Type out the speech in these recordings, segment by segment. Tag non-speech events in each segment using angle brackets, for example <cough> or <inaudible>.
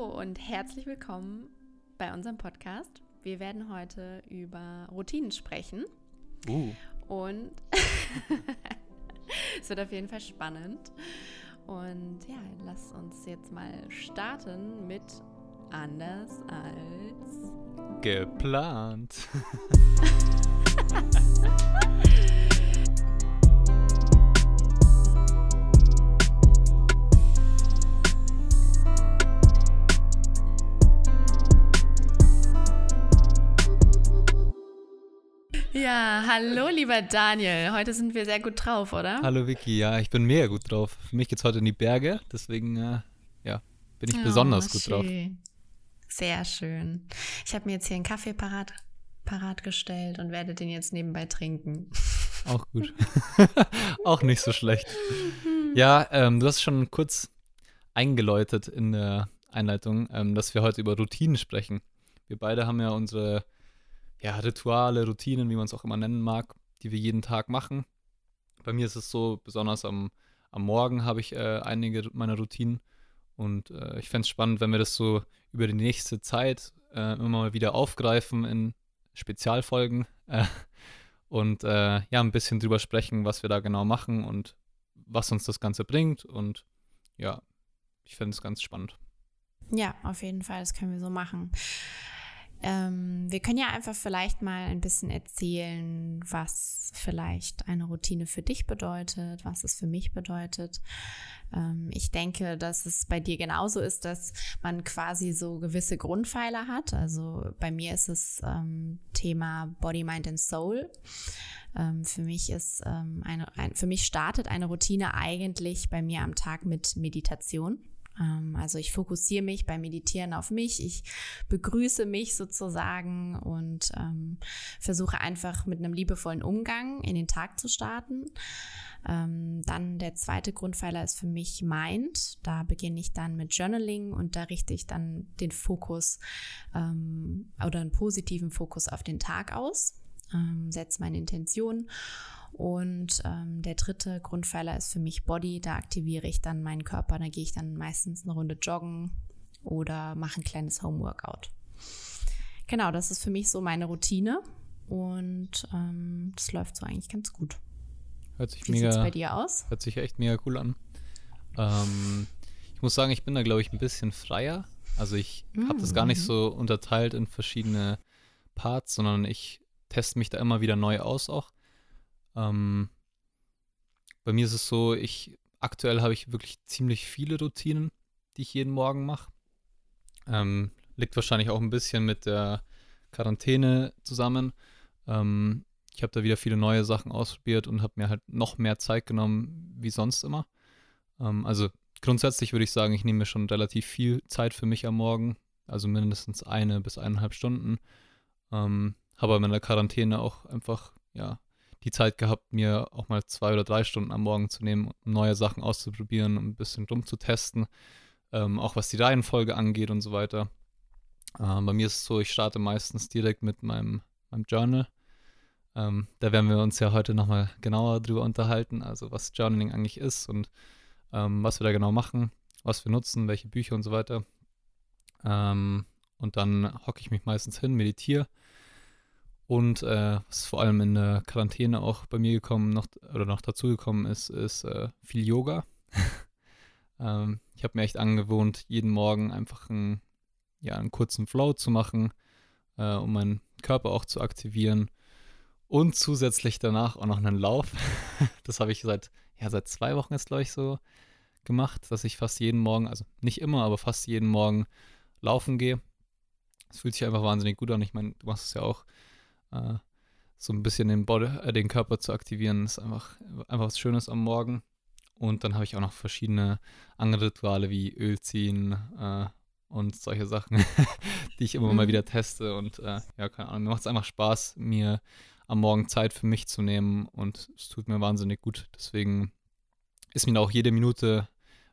Hallo und herzlich willkommen bei unserem Podcast. Wir werden heute über Routinen sprechen. Uh. Und <laughs> es wird auf jeden Fall spannend. Und ja, lass uns jetzt mal starten mit anders als geplant. <laughs> <laughs> Ja, hallo lieber Daniel. Heute sind wir sehr gut drauf, oder? Hallo Vicky, ja, ich bin mega gut drauf. Für mich geht es heute in die Berge, deswegen äh, ja, bin ich oh, besonders gut schön. drauf. Sehr schön. Ich habe mir jetzt hier einen Kaffee parat, parat gestellt und werde den jetzt nebenbei trinken. <laughs> Auch gut. <laughs> Auch nicht so schlecht. Ja, ähm, du hast schon kurz eingeläutet in der Einleitung, ähm, dass wir heute über Routinen sprechen. Wir beide haben ja unsere ja, Rituale, Routinen, wie man es auch immer nennen mag, die wir jeden Tag machen. Bei mir ist es so, besonders am, am Morgen habe ich äh, einige meiner Routinen und äh, ich fände es spannend, wenn wir das so über die nächste Zeit äh, immer mal wieder aufgreifen in Spezialfolgen äh, und äh, ja, ein bisschen drüber sprechen, was wir da genau machen und was uns das Ganze bringt und ja, ich finde es ganz spannend. Ja, auf jeden Fall, das können wir so machen. Ähm, wir können ja einfach vielleicht mal ein bisschen erzählen, was vielleicht eine Routine für dich bedeutet, was es für mich bedeutet. Ähm, ich denke, dass es bei dir genauso ist, dass man quasi so gewisse Grundpfeiler hat. Also bei mir ist es ähm, Thema Body, Mind and Soul. Ähm, für mich ist ähm, eine, ein, für mich startet eine Routine eigentlich bei mir am Tag mit Meditation. Ähm, also ich fokussiere mich beim Meditieren auf mich, ich begrüße mich sozusagen und ähm, versuche einfach mit einem liebevollen Umgang in den Tag zu starten. Ähm, dann der zweite Grundpfeiler ist für mich Mind. Da beginne ich dann mit Journaling und da richte ich dann den Fokus ähm, oder einen positiven Fokus auf den Tag aus, ähm, setze meine Intention und ähm, der dritte Grundpfeiler ist für mich Body. Da aktiviere ich dann meinen Körper. Da gehe ich dann meistens eine Runde joggen oder mache ein kleines Homeworkout. Genau, das ist für mich so meine Routine. Und ähm, das läuft so eigentlich ganz gut. Hört sich Wie mega. bei dir aus? Hört sich echt mega cool an. Ähm, ich muss sagen, ich bin da, glaube ich, ein bisschen freier. Also ich mm. habe das gar nicht mhm. so unterteilt in verschiedene Parts, sondern ich teste mich da immer wieder neu aus auch. Ähm, bei mir ist es so, ich aktuell habe ich wirklich ziemlich viele Routinen, die ich jeden Morgen mache. Ähm, liegt wahrscheinlich auch ein bisschen mit der Quarantäne zusammen. Ähm, ich habe da wieder viele neue Sachen ausprobiert und habe mir halt noch mehr Zeit genommen wie sonst immer. Ähm, also grundsätzlich würde ich sagen, ich nehme mir schon relativ viel Zeit für mich am Morgen, also mindestens eine bis eineinhalb Stunden. Ähm, habe in der Quarantäne auch einfach ja die Zeit gehabt, mir auch mal zwei oder drei Stunden am Morgen zu nehmen, um neue Sachen auszuprobieren, um ein bisschen rumzutesten, ähm, auch was die Reihenfolge angeht und so weiter. Ähm, bei mir ist es so, ich starte meistens direkt mit meinem, meinem Journal. Ähm, da werden wir uns ja heute nochmal genauer drüber unterhalten, also was Journaling eigentlich ist und ähm, was wir da genau machen, was wir nutzen, welche Bücher und so weiter. Ähm, und dann hocke ich mich meistens hin, meditiere und äh, was vor allem in der Quarantäne auch bei mir gekommen noch oder noch dazugekommen ist, ist äh, viel Yoga. <laughs> ähm, ich habe mir echt angewohnt, jeden Morgen einfach einen, ja, einen kurzen Flow zu machen, äh, um meinen Körper auch zu aktivieren. Und zusätzlich danach auch noch einen Lauf. <laughs> das habe ich seit, ja, seit zwei Wochen jetzt, glaube ich, so gemacht, dass ich fast jeden Morgen, also nicht immer, aber fast jeden Morgen laufen gehe. Es fühlt sich einfach wahnsinnig gut an. Ich meine, du machst es ja auch äh, so ein bisschen den, Body, äh, den Körper zu aktivieren, ist einfach, einfach was Schönes am Morgen. Und dann habe ich auch noch verschiedene andere Rituale wie Öl ziehen äh, und solche Sachen, <laughs> die ich immer mhm. mal wieder teste. Und äh, ja, keine Ahnung, mir macht es einfach Spaß, mir am Morgen Zeit für mich zu nehmen und es tut mir wahnsinnig gut. Deswegen ist mir auch jede Minute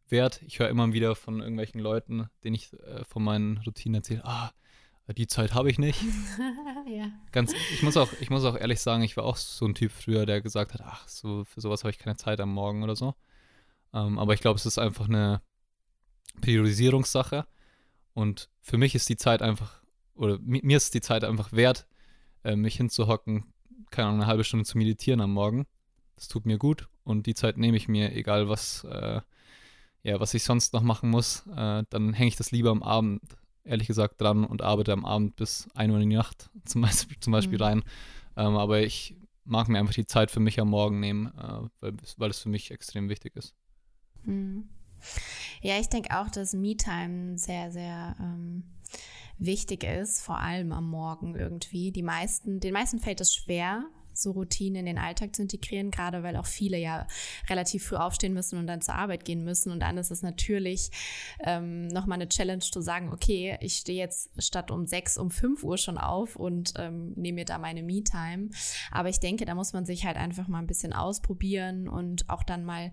wert. Ich höre immer wieder von irgendwelchen Leuten, denen ich äh, von meinen Routinen erzähle, ah, die Zeit habe ich nicht. <laughs> ja. Ganz, ich muss auch, ich muss auch ehrlich sagen, ich war auch so ein Typ früher, der gesagt hat, ach, so für sowas habe ich keine Zeit am Morgen oder so. Ähm, aber ich glaube, es ist einfach eine Priorisierungssache. Und für mich ist die Zeit einfach, oder mir ist die Zeit einfach wert, äh, mich hinzuhocken, keine Ahnung, eine halbe Stunde zu meditieren am Morgen. Das tut mir gut und die Zeit nehme ich mir, egal was, äh, ja, was ich sonst noch machen muss. Äh, dann hänge ich das lieber am Abend, ehrlich gesagt, dran und arbeite am Abend bis 1 Uhr in die Nacht <laughs> zum Beispiel, zum Beispiel mhm. rein. Ähm, aber ich mag mir einfach die Zeit für mich am Morgen nehmen, äh, weil, weil es für mich extrem wichtig ist. Mhm. Ja, ich denke auch, dass Me-Time sehr, sehr ähm, wichtig ist, vor allem am Morgen irgendwie. Die meisten, den meisten fällt es schwer, so Routinen in den Alltag zu integrieren, gerade weil auch viele ja relativ früh aufstehen müssen und dann zur Arbeit gehen müssen. Und dann ist es natürlich ähm, nochmal eine Challenge zu sagen, okay, ich stehe jetzt statt um sechs um fünf Uhr schon auf und ähm, nehme mir da meine Me-Time. Aber ich denke, da muss man sich halt einfach mal ein bisschen ausprobieren und auch dann mal,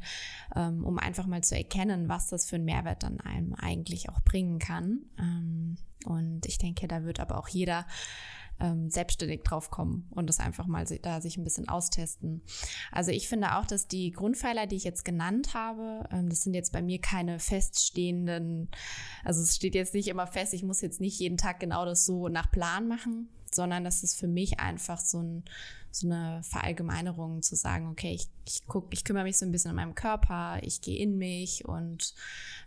ähm, um einfach mal zu erkennen, was das für einen Mehrwert dann einem eigentlich auch bringen kann. Ähm, und ich denke, da wird aber auch jeder ähm, selbstständig drauf kommen und das einfach mal da sich ein bisschen austesten. Also ich finde auch, dass die Grundpfeiler, die ich jetzt genannt habe, ähm, das sind jetzt bei mir keine feststehenden, also es steht jetzt nicht immer fest, ich muss jetzt nicht jeden Tag genau das so nach Plan machen, sondern das ist für mich einfach so, ein, so eine Verallgemeinerung zu sagen, okay, ich, ich, guck, ich kümmere mich so ein bisschen um meinen Körper, ich gehe in mich und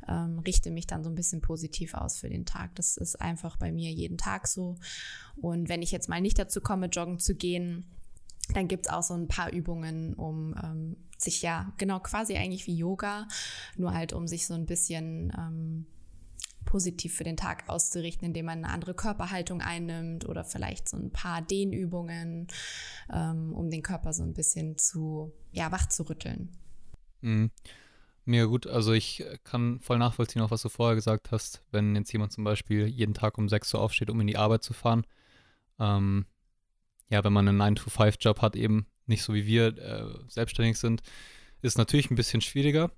ähm, richte mich dann so ein bisschen positiv aus für den Tag. Das ist einfach bei mir jeden Tag so. Und wenn ich jetzt mal nicht dazu komme, joggen zu gehen, dann gibt es auch so ein paar Übungen, um ähm, sich ja, genau quasi eigentlich wie Yoga, nur halt um sich so ein bisschen ähm, positiv für den Tag auszurichten, indem man eine andere Körperhaltung einnimmt oder vielleicht so ein paar Dehnübungen, ähm, um den Körper so ein bisschen zu, ja, wach zu rütteln. Mhm. Mega gut. Also ich kann voll nachvollziehen, auch was du vorher gesagt hast, wenn jetzt jemand zum Beispiel jeden Tag um 6 Uhr aufsteht, um in die Arbeit zu fahren. Ähm, ja, wenn man einen 9-to-5-Job hat, eben nicht so wie wir äh, selbstständig sind, ist natürlich ein bisschen schwieriger.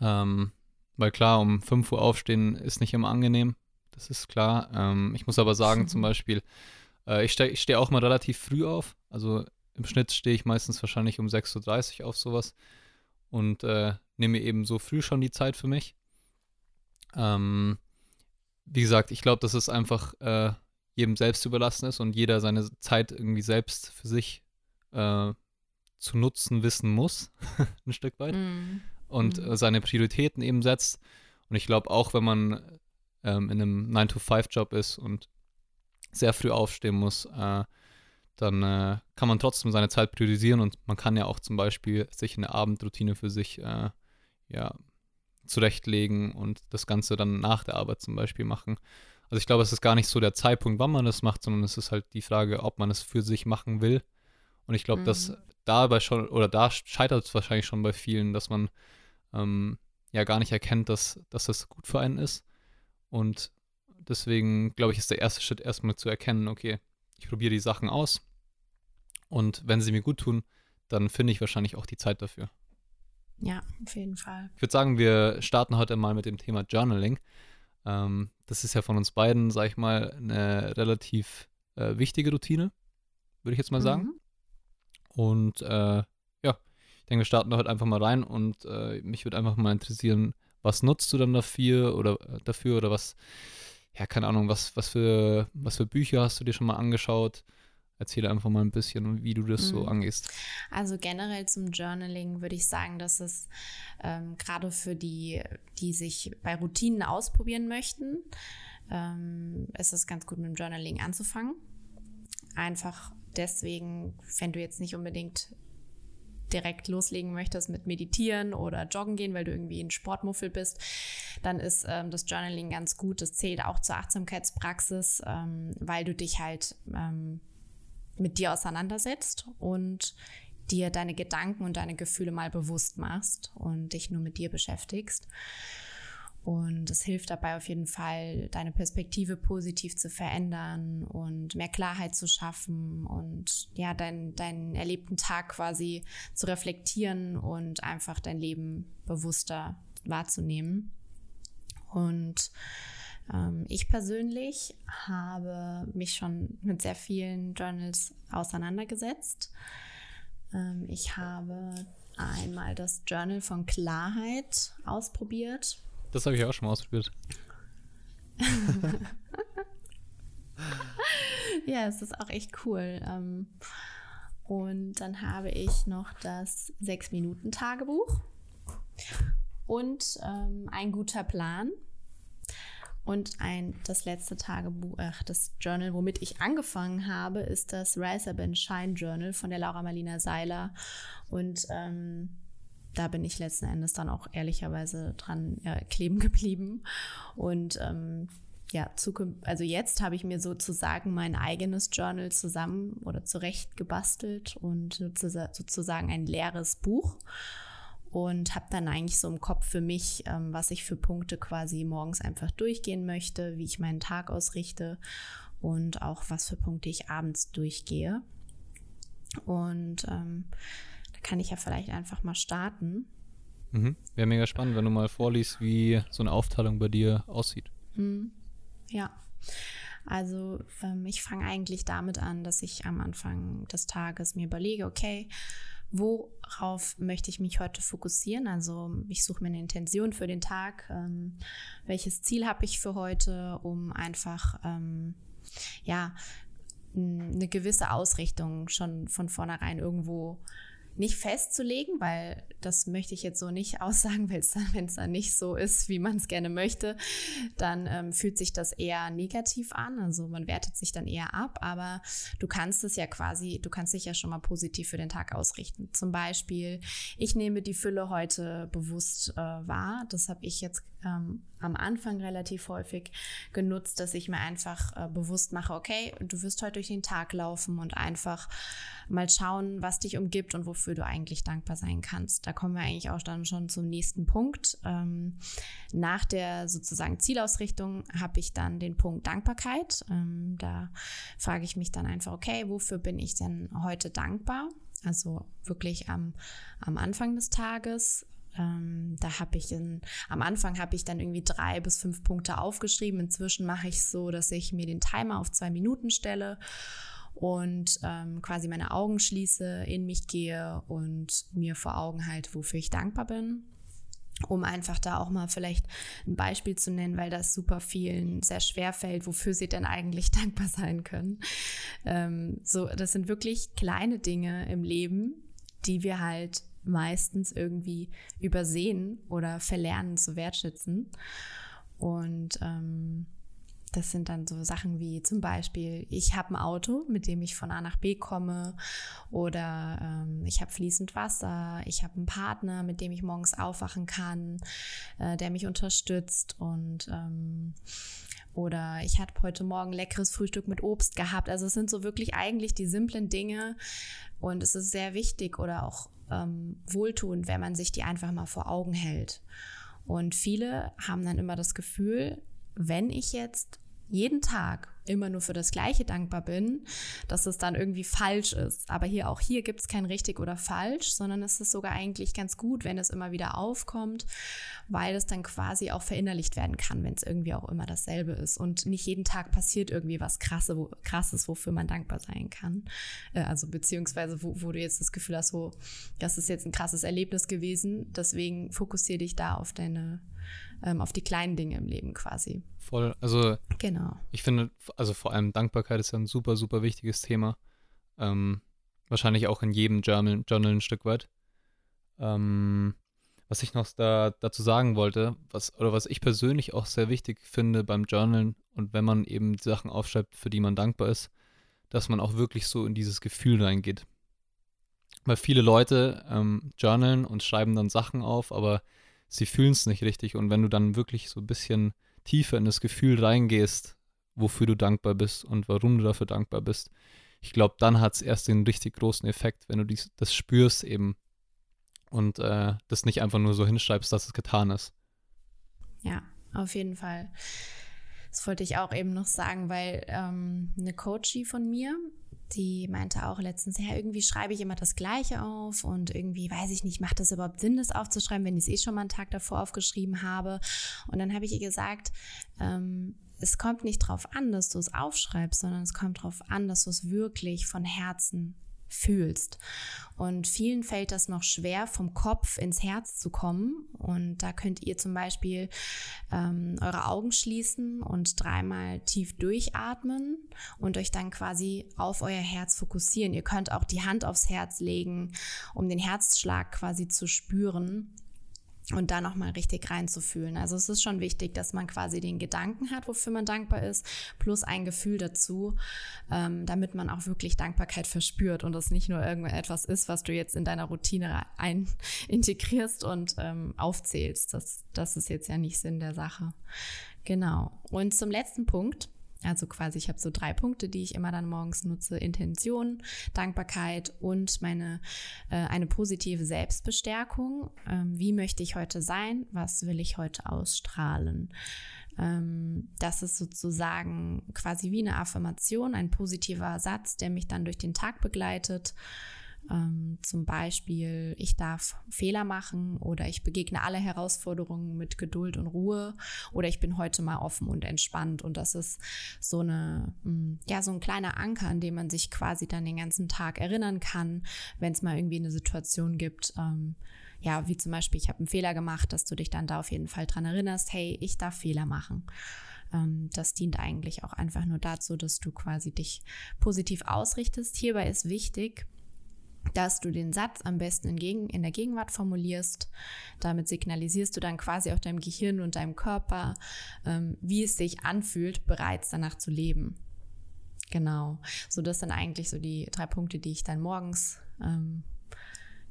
Ähm, weil klar, um 5 Uhr aufstehen ist nicht immer angenehm. Das ist klar. Ähm, ich muss aber sagen, zum Beispiel, äh, ich stehe steh auch mal relativ früh auf. Also im Schnitt stehe ich meistens wahrscheinlich um 6.30 Uhr auf sowas. Und äh, nehme eben so früh schon die Zeit für mich. Ähm, wie gesagt, ich glaube, dass es einfach äh, jedem selbst überlassen ist und jeder seine Zeit irgendwie selbst für sich äh, zu nutzen wissen muss, <laughs> ein Stück weit. Mm und mhm. Äh, seine Prioritäten eben setzt. Und ich glaube, auch wenn man ähm, in einem 9-to-5-Job ist und sehr früh aufstehen muss, äh, dann äh, kann man trotzdem seine Zeit priorisieren und man kann ja auch zum Beispiel sich eine Abendroutine für sich äh, ja, zurechtlegen und das Ganze dann nach der Arbeit zum Beispiel machen. Also ich glaube, es ist gar nicht so der Zeitpunkt, wann man das macht, sondern es ist halt die Frage, ob man es für sich machen will. Und ich glaube, mhm. dass dabei schon, oder da scheitert es wahrscheinlich schon bei vielen, dass man ähm, ja gar nicht erkennt, dass, dass das gut für einen ist. Und deswegen, glaube ich, ist der erste Schritt erstmal zu erkennen, okay, ich probiere die Sachen aus und wenn sie mir gut tun, dann finde ich wahrscheinlich auch die Zeit dafür. Ja, auf jeden Fall. Ich würde sagen, wir starten heute mal mit dem Thema Journaling. Ähm, das ist ja von uns beiden, sag ich mal, eine relativ äh, wichtige Routine, würde ich jetzt mal mhm. sagen. Und äh, denke, wir starten da heute einfach mal rein und äh, mich würde einfach mal interessieren, was nutzt du dann dafür oder äh, dafür oder was, ja, keine Ahnung, was, was für, was für Bücher hast du dir schon mal angeschaut? Erzähle einfach mal ein bisschen, wie du das mhm. so angehst. Also generell zum Journaling würde ich sagen, dass es ähm, gerade für die, die sich bei Routinen ausprobieren möchten, ähm, ist es ganz gut mit dem Journaling anzufangen. Einfach deswegen, wenn du jetzt nicht unbedingt direkt loslegen möchtest mit Meditieren oder Joggen gehen, weil du irgendwie ein Sportmuffel bist, dann ist ähm, das Journaling ganz gut. Das zählt auch zur Achtsamkeitspraxis, ähm, weil du dich halt ähm, mit dir auseinandersetzt und dir deine Gedanken und deine Gefühle mal bewusst machst und dich nur mit dir beschäftigst. Und es hilft dabei auf jeden Fall, deine Perspektive positiv zu verändern und mehr Klarheit zu schaffen und ja, deinen dein erlebten Tag quasi zu reflektieren und einfach dein Leben bewusster wahrzunehmen. Und ähm, ich persönlich habe mich schon mit sehr vielen Journals auseinandergesetzt. Ähm, ich habe einmal das Journal von Klarheit ausprobiert das habe ich auch schon mal ausprobiert. <laughs> ja, es ist auch echt cool. Ähm, und dann habe ich noch das Sechs-Minuten-Tagebuch und ähm, ein guter Plan und ein, das letzte Tagebuch, äh, das Journal, womit ich angefangen habe, ist das Rise Up and Shine Journal von der Laura Marlina Seiler. Und ähm, da bin ich letzten Endes dann auch ehrlicherweise dran ja, kleben geblieben. Und ähm, ja, also jetzt habe ich mir sozusagen mein eigenes Journal zusammen oder zurecht gebastelt und sozusagen ein leeres Buch und habe dann eigentlich so im Kopf für mich, ähm, was ich für Punkte quasi morgens einfach durchgehen möchte, wie ich meinen Tag ausrichte und auch was für Punkte ich abends durchgehe. Und ähm, kann ich ja vielleicht einfach mal starten. Mhm. Wäre mega spannend, wenn du mal vorliest, wie so eine Aufteilung bei dir aussieht. Mhm. Ja. Also ähm, ich fange eigentlich damit an, dass ich am Anfang des Tages mir überlege, okay, worauf möchte ich mich heute fokussieren? Also ich suche mir eine Intention für den Tag. Ähm, welches Ziel habe ich für heute, um einfach ähm, ja eine gewisse Ausrichtung schon von vornherein irgendwo nicht festzulegen, weil das möchte ich jetzt so nicht <laughs> aussagen, weil wenn es dann nicht so ist, wie man es gerne möchte, dann ähm, fühlt sich das eher negativ an. Also man wertet sich dann eher ab, aber du kannst es ja quasi, du kannst dich ja schon mal positiv für den Tag ausrichten. Zum Beispiel, ich nehme die Fülle heute bewusst äh, wahr. Das habe ich jetzt ähm, am Anfang relativ häufig genutzt, dass ich mir einfach äh, bewusst mache, okay, du wirst heute durch den Tag laufen und einfach mal schauen, was dich umgibt und wofür du eigentlich dankbar sein kannst. Da kommen wir eigentlich auch dann schon zum nächsten Punkt. Ähm, nach der sozusagen Zielausrichtung habe ich dann den Punkt Dankbarkeit. Ähm, da frage ich mich dann einfach, okay, wofür bin ich denn heute dankbar? Also wirklich am, am Anfang des Tages. Ähm, da habe ich in, am Anfang habe ich dann irgendwie drei bis fünf Punkte aufgeschrieben. Inzwischen mache ich es so, dass ich mir den Timer auf zwei Minuten stelle und ähm, quasi meine Augen schließe, in mich gehe und mir vor Augen halte, wofür ich dankbar bin. Um einfach da auch mal vielleicht ein Beispiel zu nennen, weil das super vielen sehr schwer fällt, wofür sie denn eigentlich <laughs> dankbar sein können. Ähm, so, das sind wirklich kleine Dinge im Leben, die wir halt meistens irgendwie übersehen oder verlernen zu wertschätzen. Und ähm, das sind dann so Sachen wie zum Beispiel, ich habe ein Auto, mit dem ich von A nach B komme oder ähm, ich habe fließend Wasser, ich habe einen Partner, mit dem ich morgens aufwachen kann, äh, der mich unterstützt und ähm, oder ich habe heute Morgen leckeres Frühstück mit Obst gehabt. Also es sind so wirklich eigentlich die simplen Dinge und es ist sehr wichtig oder auch ähm, wohltuend, wenn man sich die einfach mal vor Augen hält. Und viele haben dann immer das Gefühl, wenn ich jetzt jeden Tag immer nur für das Gleiche dankbar bin, dass es dann irgendwie falsch ist. Aber hier auch hier gibt es kein richtig oder falsch, sondern es ist sogar eigentlich ganz gut, wenn es immer wieder aufkommt, weil es dann quasi auch verinnerlicht werden kann, wenn es irgendwie auch immer dasselbe ist. Und nicht jeden Tag passiert irgendwie was Krasse, wo, Krasses, wofür man dankbar sein kann. Äh, also beziehungsweise, wo, wo du jetzt das Gefühl hast, so, das ist jetzt ein krasses Erlebnis gewesen. Deswegen fokussiere dich da auf deine ähm, auf die kleinen Dinge im Leben quasi. Voll, also genau. ich finde, also vor allem Dankbarkeit ist ja ein super, super wichtiges Thema. Ähm, wahrscheinlich auch in jedem Journal, Journal ein Stück weit. Ähm, was ich noch da, dazu sagen wollte, was, oder was ich persönlich auch sehr wichtig finde beim Journalen und wenn man eben die Sachen aufschreibt, für die man dankbar ist, dass man auch wirklich so in dieses Gefühl reingeht. Weil viele Leute ähm, journalen und schreiben dann Sachen auf, aber sie fühlen es nicht richtig. Und wenn du dann wirklich so ein bisschen tiefer in das Gefühl reingehst, wofür du dankbar bist und warum du dafür dankbar bist, ich glaube, dann hat es erst den richtig großen Effekt, wenn du dies, das spürst eben und äh, das nicht einfach nur so hinschreibst, dass es getan ist. Ja, auf jeden Fall. Das wollte ich auch eben noch sagen, weil ähm, eine Coachie von mir, die meinte auch letztens, ja, irgendwie schreibe ich immer das Gleiche auf und irgendwie weiß ich nicht, macht das überhaupt Sinn, das aufzuschreiben, wenn ich es eh schon mal einen Tag davor aufgeschrieben habe. Und dann habe ich ihr gesagt, ähm, es kommt nicht darauf an, dass du es aufschreibst, sondern es kommt darauf an, dass du es wirklich von Herzen fühlst. Und vielen fällt das noch schwer, vom Kopf ins Herz zu kommen. Und da könnt ihr zum Beispiel ähm, eure Augen schließen und dreimal tief durchatmen und euch dann quasi auf euer Herz fokussieren. Ihr könnt auch die Hand aufs Herz legen, um den Herzschlag quasi zu spüren und da nochmal richtig reinzufühlen. Also es ist schon wichtig, dass man quasi den Gedanken hat, wofür man dankbar ist, plus ein Gefühl dazu, ähm, damit man auch wirklich Dankbarkeit verspürt und das nicht nur irgendetwas ist, was du jetzt in deiner Routine ein <laughs> integrierst und ähm, aufzählst. Das, das ist jetzt ja nicht Sinn der Sache. Genau. Und zum letzten Punkt also quasi, ich habe so drei Punkte, die ich immer dann morgens nutze: Intention, Dankbarkeit und meine äh, eine positive Selbstbestärkung. Ähm, wie möchte ich heute sein? Was will ich heute ausstrahlen? Ähm, das ist sozusagen quasi wie eine Affirmation, ein positiver Satz, der mich dann durch den Tag begleitet. Ähm, zum Beispiel, ich darf Fehler machen oder ich begegne alle Herausforderungen mit Geduld und Ruhe oder ich bin heute mal offen und entspannt. Und das ist so eine, mm, ja, so ein kleiner Anker, an dem man sich quasi dann den ganzen Tag erinnern kann, wenn es mal irgendwie eine Situation gibt, ähm, ja, wie zum Beispiel, ich habe einen Fehler gemacht, dass du dich dann da auf jeden Fall dran erinnerst, hey, ich darf Fehler machen ähm, das dient eigentlich auch einfach nur dazu, dass du quasi dich positiv ausrichtest. Hierbei ist wichtig, dass du den Satz am besten in, Gegen in der Gegenwart formulierst. Damit signalisierst du dann quasi auch deinem Gehirn und deinem Körper, ähm, wie es sich anfühlt, bereits danach zu leben. Genau. So, das sind eigentlich so die drei Punkte, die ich dann morgens ähm,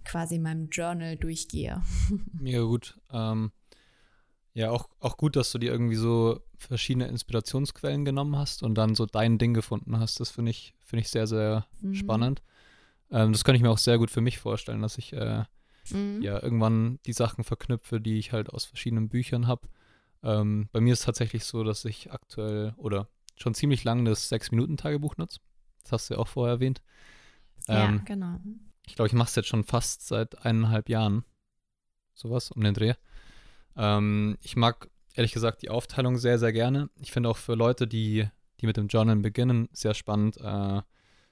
quasi in meinem Journal durchgehe. <laughs> Mega gut. Ähm, ja, auch, auch gut, dass du dir irgendwie so verschiedene Inspirationsquellen genommen hast und dann so dein Ding gefunden hast. Das finde ich, finde ich sehr, sehr mhm. spannend. Ähm, das kann ich mir auch sehr gut für mich vorstellen, dass ich äh, mhm. ja irgendwann die Sachen verknüpfe, die ich halt aus verschiedenen Büchern habe. Ähm, bei mir ist es tatsächlich so, dass ich aktuell oder schon ziemlich lange das Sechs-Minuten-Tagebuch nutze. Das hast du ja auch vorher erwähnt. Ähm, ja, genau. Ich glaube, ich mache es jetzt schon fast seit eineinhalb Jahren. Sowas um den Dreh. Ähm, ich mag ehrlich gesagt die Aufteilung sehr, sehr gerne. Ich finde auch für Leute, die, die mit dem Journal beginnen, sehr spannend, äh,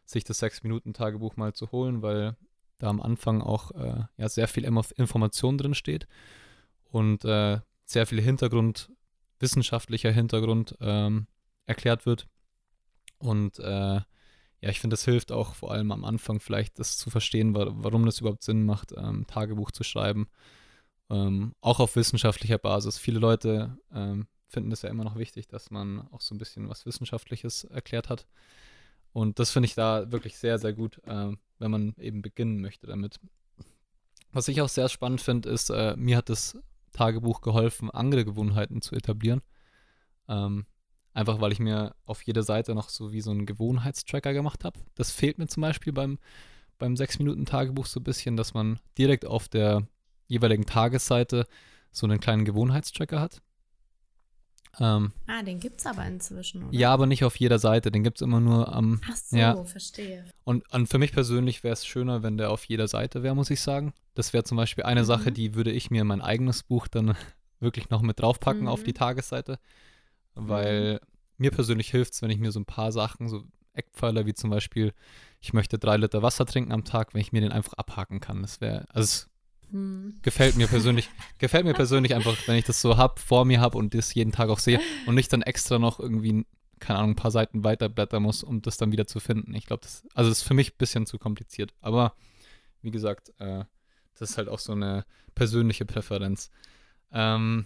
sich das Sechs-Minuten-Tagebuch mal zu holen, weil da am Anfang auch äh, ja, sehr viel Information drin steht und äh, sehr viel Hintergrund, wissenschaftlicher Hintergrund ähm, erklärt wird. Und äh, ja, ich finde, es hilft auch vor allem am Anfang vielleicht, das zu verstehen, wa warum das überhaupt Sinn macht, ähm, Tagebuch zu schreiben. Ähm, auch auf wissenschaftlicher Basis. Viele Leute ähm, finden es ja immer noch wichtig, dass man auch so ein bisschen was Wissenschaftliches erklärt hat. Und das finde ich da wirklich sehr, sehr gut, äh, wenn man eben beginnen möchte damit. Was ich auch sehr spannend finde, ist, äh, mir hat das Tagebuch geholfen, andere Gewohnheiten zu etablieren. Ähm, einfach weil ich mir auf jeder Seite noch so wie so einen Gewohnheitstracker gemacht habe. Das fehlt mir zum Beispiel beim, beim 6-Minuten-Tagebuch so ein bisschen, dass man direkt auf der jeweiligen Tagesseite so einen kleinen Gewohnheitstracker hat. Ähm, ah, den gibt es aber inzwischen, oder? Ja, aber nicht auf jeder Seite. Den gibt es immer nur am. Ach so, ja. verstehe. Und, und, für mich persönlich wäre es schöner, wenn der auf jeder Seite wäre, muss ich sagen. Das wäre zum Beispiel eine mhm. Sache, die würde ich mir in mein eigenes Buch dann <laughs> wirklich noch mit draufpacken mhm. auf die mhm. Tagesseite. Weil mhm. mir persönlich hilft es, wenn ich mir so ein paar Sachen, so Eckpfeiler wie zum Beispiel, ich möchte drei Liter Wasser trinken am Tag, wenn ich mir den einfach abhaken kann. Das wäre, also hm. Gefällt mir persönlich, gefällt mir persönlich einfach, wenn ich das so hab, vor mir habe und das jeden Tag auch sehe und nicht dann extra noch irgendwie, keine Ahnung, ein paar Seiten weiterblättern muss, um das dann wieder zu finden. Ich glaube, das, also das ist für mich ein bisschen zu kompliziert. Aber wie gesagt, äh, das ist halt auch so eine persönliche Präferenz. Ähm,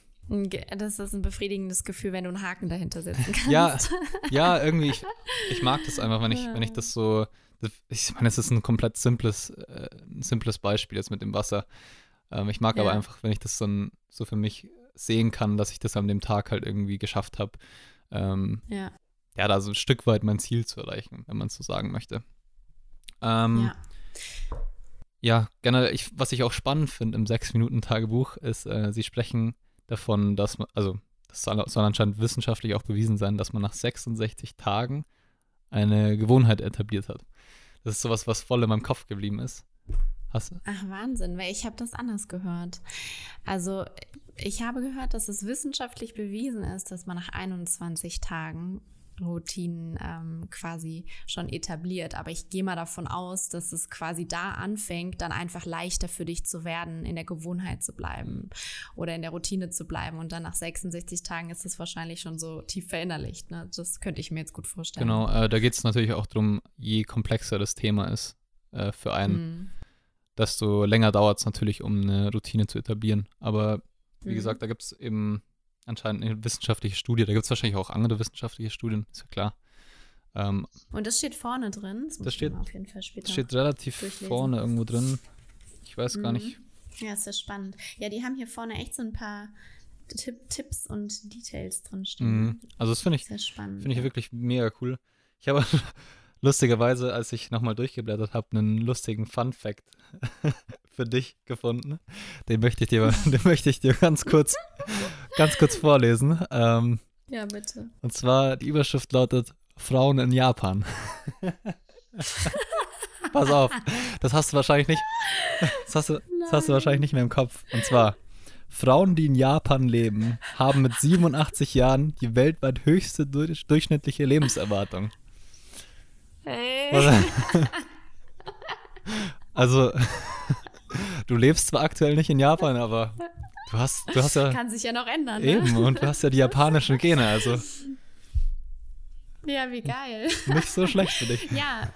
das ist ein befriedigendes Gefühl, wenn du einen Haken dahinter setzen <laughs> kannst. Ja, ja irgendwie, ich, ich mag das einfach, wenn ich, wenn ich das so ich meine, es ist ein komplett simples, äh, ein simples Beispiel jetzt mit dem Wasser. Ähm, ich mag ja. aber einfach, wenn ich das dann so für mich sehen kann, dass ich das an dem Tag halt irgendwie geschafft habe. Ähm, ja. ja, da so ein Stück weit mein Ziel zu erreichen, wenn man es so sagen möchte. Ähm, ja. Ja, generell, ich, was ich auch spannend finde im Sechs-Minuten-Tagebuch ist, äh, sie sprechen davon, dass man, also das soll, anscheinend wissenschaftlich auch bewiesen sein, dass man nach 66 Tagen eine Gewohnheit etabliert hat. Das ist sowas, was voll in meinem Kopf geblieben ist. Hast du? Ach, Wahnsinn, weil ich habe das anders gehört. Also, ich habe gehört, dass es wissenschaftlich bewiesen ist, dass man nach 21 Tagen Routinen ähm, quasi schon etabliert. Aber ich gehe mal davon aus, dass es quasi da anfängt, dann einfach leichter für dich zu werden, in der Gewohnheit zu bleiben oder in der Routine zu bleiben. Und dann nach 66 Tagen ist es wahrscheinlich schon so tief verinnerlicht. Ne? Das könnte ich mir jetzt gut vorstellen. Genau, äh, da geht es natürlich auch darum, je komplexer das Thema ist äh, für einen, mhm. desto länger dauert es natürlich, um eine Routine zu etablieren. Aber wie mhm. gesagt, da gibt es eben anscheinend eine wissenschaftliche Studie. Da gibt es wahrscheinlich auch andere wissenschaftliche Studien, ist ja klar. Ähm, und das steht vorne drin. Das, das steht, auf jeden Fall später steht relativ durchlesen. vorne irgendwo drin. Ich weiß mhm. gar nicht. Ja, ist ja spannend. Ja, die haben hier vorne echt so ein paar Tipp, Tipps und Details drin stehen. Mhm. Also das finde ich, find ich ja. wirklich mega cool. Ich habe <laughs> lustigerweise, als ich nochmal durchgeblättert habe, einen lustigen Fun Fact <laughs> für dich gefunden. Den möchte ich dir, <laughs> den möchte ich dir ganz kurz, ganz kurz vorlesen. Ähm, ja, bitte. Und zwar, die Überschrift lautet Frauen in Japan. <laughs> Pass auf, das hast du wahrscheinlich nicht, das hast du, das hast du wahrscheinlich nicht mehr im Kopf. Und zwar, Frauen, die in Japan leben, haben mit 87 Jahren die weltweit höchste durchschnittliche Lebenserwartung. Hey. <laughs> Also, <laughs> du lebst zwar aktuell nicht in Japan, aber du hast, du <laughs> hast ja. Kann sich ja noch ändern. Ne? Eben, und du hast ja die japanischen Gene, also. Ja, wie geil. Nicht so schlecht für dich. Ja,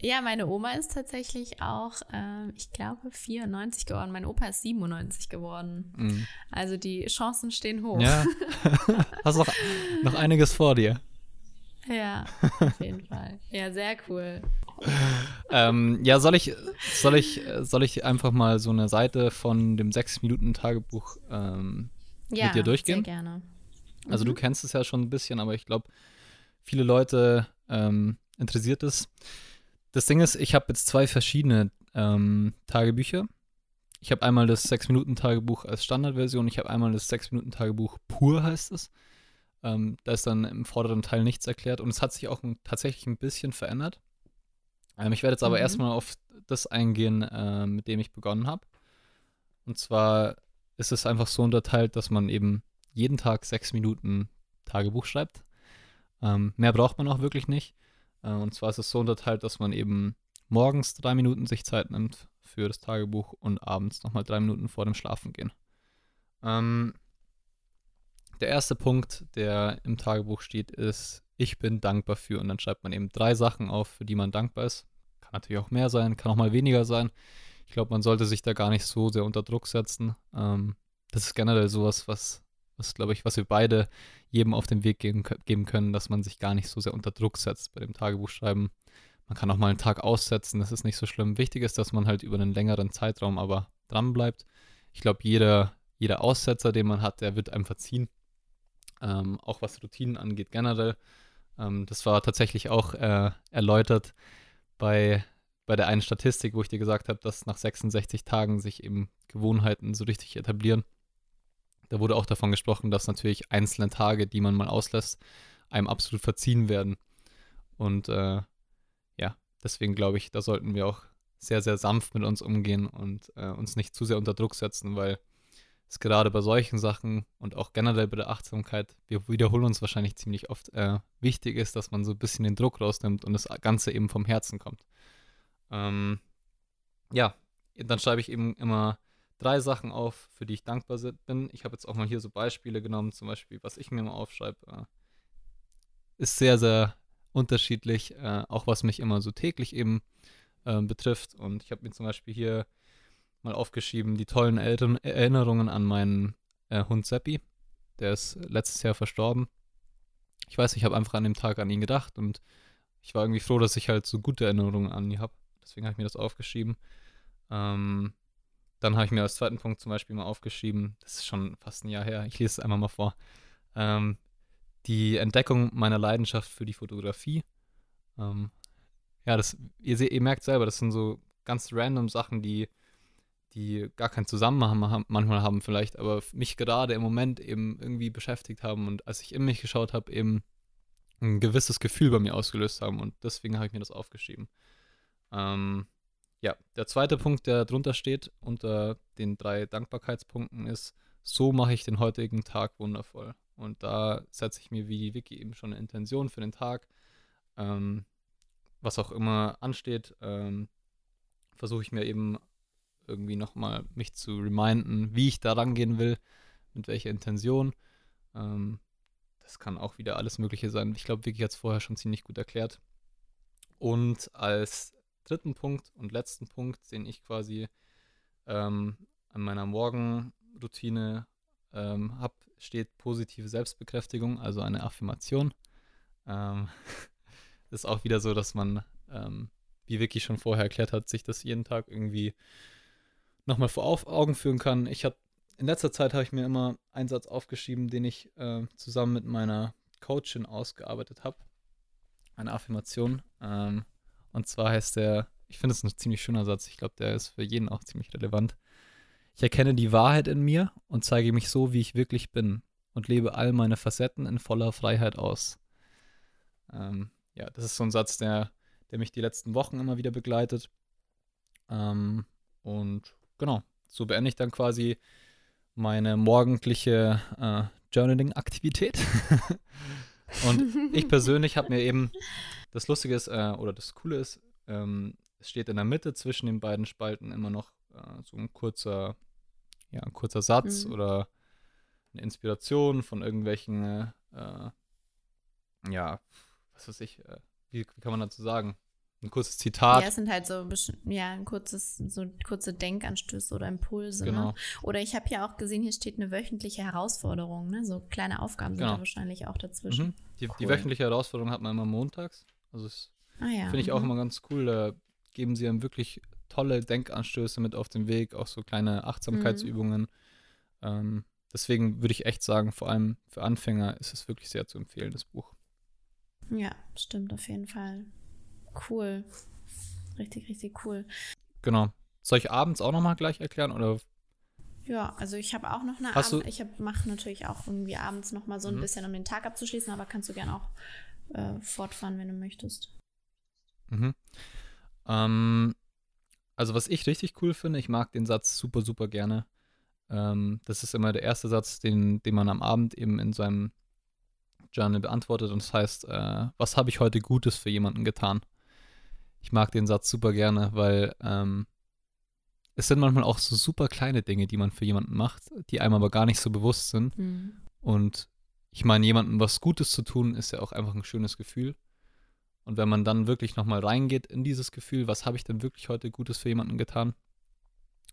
ja meine Oma ist tatsächlich auch, äh, ich glaube, 94 geworden. Mein Opa ist 97 geworden. Mhm. Also die Chancen stehen hoch. Ja. <laughs> Hast noch, noch einiges vor dir. Ja, auf jeden Fall. Ja, sehr cool. Ähm, ja, soll ich, soll, ich, soll ich einfach mal so eine Seite von dem 6-Minuten-Tagebuch ähm, ja, mit dir durchgehen? Sehr gerne. Mhm. Also, du mhm. kennst es ja schon ein bisschen, aber ich glaube, viele Leute ähm, interessiert es. Das Ding ist, ich habe jetzt zwei verschiedene ähm, Tagebücher. Ich habe einmal das 6-Minuten-Tagebuch als Standardversion, ich habe einmal das 6-Minuten-Tagebuch pur, heißt es. Ähm, da ist dann im vorderen Teil nichts erklärt und es hat sich auch tatsächlich ein bisschen verändert. Ähm, ich werde jetzt aber mhm. erstmal auf das eingehen, äh, mit dem ich begonnen habe. Und zwar ist es einfach so unterteilt, dass man eben jeden Tag sechs Minuten Tagebuch schreibt. Ähm, mehr braucht man auch wirklich nicht. Äh, und zwar ist es so unterteilt, dass man eben morgens drei Minuten sich Zeit nimmt für das Tagebuch und abends nochmal drei Minuten vor dem Schlafengehen. Ähm, der erste Punkt, der im Tagebuch steht, ist, ich bin dankbar für. Und dann schreibt man eben drei Sachen auf, für die man dankbar ist. Kann natürlich auch mehr sein, kann auch mal weniger sein. Ich glaube, man sollte sich da gar nicht so sehr unter Druck setzen. Ähm, das ist generell sowas, was, was glaube ich, was wir beide jedem auf den Weg geben, geben können, dass man sich gar nicht so sehr unter Druck setzt bei dem Tagebuchschreiben. Man kann auch mal einen Tag aussetzen, das ist nicht so schlimm. Wichtig ist, dass man halt über einen längeren Zeitraum aber dran bleibt. Ich glaube, jeder, jeder Aussetzer, den man hat, der wird einem verziehen ähm, auch was Routinen angeht generell. Ähm, das war tatsächlich auch äh, erläutert bei, bei der einen Statistik, wo ich dir gesagt habe, dass nach 66 Tagen sich eben Gewohnheiten so richtig etablieren. Da wurde auch davon gesprochen, dass natürlich einzelne Tage, die man mal auslässt, einem absolut verziehen werden. Und äh, ja, deswegen glaube ich, da sollten wir auch sehr, sehr sanft mit uns umgehen und äh, uns nicht zu sehr unter Druck setzen, weil ist gerade bei solchen Sachen und auch generell bei der Achtsamkeit, wir wiederholen uns wahrscheinlich ziemlich oft, äh, wichtig ist, dass man so ein bisschen den Druck rausnimmt und das Ganze eben vom Herzen kommt. Ähm, ja, dann schreibe ich eben immer drei Sachen auf, für die ich dankbar bin. Ich habe jetzt auch mal hier so Beispiele genommen, zum Beispiel, was ich mir immer aufschreibe, äh, ist sehr, sehr unterschiedlich, äh, auch was mich immer so täglich eben äh, betrifft. Und ich habe mir zum Beispiel hier mal aufgeschrieben, die tollen Eltern Erinnerungen an meinen äh, Hund Seppi. Der ist letztes Jahr verstorben. Ich weiß, ich habe einfach an dem Tag an ihn gedacht und ich war irgendwie froh, dass ich halt so gute Erinnerungen an ihn habe. Deswegen habe ich mir das aufgeschrieben. Ähm, dann habe ich mir als zweiten Punkt zum Beispiel mal aufgeschrieben, das ist schon fast ein Jahr her, ich lese es einmal mal vor. Ähm, die Entdeckung meiner Leidenschaft für die Fotografie. Ähm, ja, das, ihr, seht, ihr merkt selber, das sind so ganz random Sachen, die die gar keinen Zusammenhang manchmal haben vielleicht, aber mich gerade im Moment eben irgendwie beschäftigt haben und als ich in mich geschaut habe, eben ein gewisses Gefühl bei mir ausgelöst haben und deswegen habe ich mir das aufgeschrieben. Ähm, ja, der zweite Punkt, der drunter steht, unter den drei Dankbarkeitspunkten ist, so mache ich den heutigen Tag wundervoll. Und da setze ich mir wie die Wiki eben schon eine Intention für den Tag. Ähm, was auch immer ansteht, ähm, versuche ich mir eben irgendwie nochmal mich zu reminden, wie ich da rangehen will, mit welcher Intention. Ähm, das kann auch wieder alles Mögliche sein. Ich glaube, Vicky hat es vorher schon ziemlich gut erklärt. Und als dritten Punkt und letzten Punkt, den ich quasi ähm, an meiner Morgenroutine ähm, habe, steht positive Selbstbekräftigung, also eine Affirmation. Ähm, <laughs> ist auch wieder so, dass man, ähm, wie Vicky schon vorher erklärt hat, sich das jeden Tag irgendwie nochmal vor Augen führen kann. Ich habe in letzter Zeit habe ich mir immer einen Satz aufgeschrieben, den ich äh, zusammen mit meiner Coachin ausgearbeitet habe. Eine Affirmation. Ähm, und zwar heißt der, ich finde es ein ziemlich schöner Satz, ich glaube, der ist für jeden auch ziemlich relevant. Ich erkenne die Wahrheit in mir und zeige mich so, wie ich wirklich bin und lebe all meine Facetten in voller Freiheit aus. Ähm, ja, das ist so ein Satz, der, der mich die letzten Wochen immer wieder begleitet. Ähm, und genau, so beende ich dann quasi meine morgendliche äh, Journaling-Aktivität. <laughs> und ich <laughs> persönlich habe mir eben, das Lustige ist, äh, oder das Coole ist, ähm, es steht in der Mitte zwischen den beiden Spalten immer noch äh, so ein kurzer, ja, ein kurzer Satz mhm. oder eine Inspiration von irgendwelchen, äh, ja, was weiß ich, äh, wie, wie kann man dazu sagen? Ein kurzes Zitat. Ja, es sind halt so ja, ein kurzes, so kurze Denkanstöße oder Impulse. Ne? Genau. Ne? Oder ich habe ja auch gesehen, hier steht eine wöchentliche Herausforderung, ne? So kleine Aufgaben genau. sind da wahrscheinlich auch dazwischen. Mhm. Die, cool. die, wöchentliche Herausforderung hat man immer montags. Also das ah, ja. finde ich auch mhm. immer ganz cool. Da geben sie einem wirklich tolle Denkanstöße mit auf den Weg, auch so kleine Achtsamkeitsübungen. Mhm. Ähm, deswegen würde ich echt sagen, vor allem für Anfänger ist es wirklich sehr zu empfehlen, das Buch. Ja, stimmt auf jeden Fall. Cool. Richtig, richtig cool. Genau. Soll ich abends auch nochmal gleich erklären oder? Ja, also ich habe auch noch eine Hast Abend, ich mache natürlich auch irgendwie abends nochmal so ein mhm. bisschen, um den Tag abzuschließen, aber kannst du gerne auch äh, fortfahren, wenn du möchtest. Mhm. Ähm, also was ich richtig cool finde, ich mag den Satz super, super gerne. Ähm, das ist immer der erste Satz, den, den man am Abend eben in seinem Journal beantwortet und das heißt, äh, was habe ich heute Gutes für jemanden getan? Ich mag den Satz super gerne, weil ähm, es sind manchmal auch so super kleine Dinge, die man für jemanden macht, die einem aber gar nicht so bewusst sind. Mhm. Und ich meine, jemandem was Gutes zu tun, ist ja auch einfach ein schönes Gefühl. Und wenn man dann wirklich nochmal reingeht in dieses Gefühl, was habe ich denn wirklich heute Gutes für jemanden getan,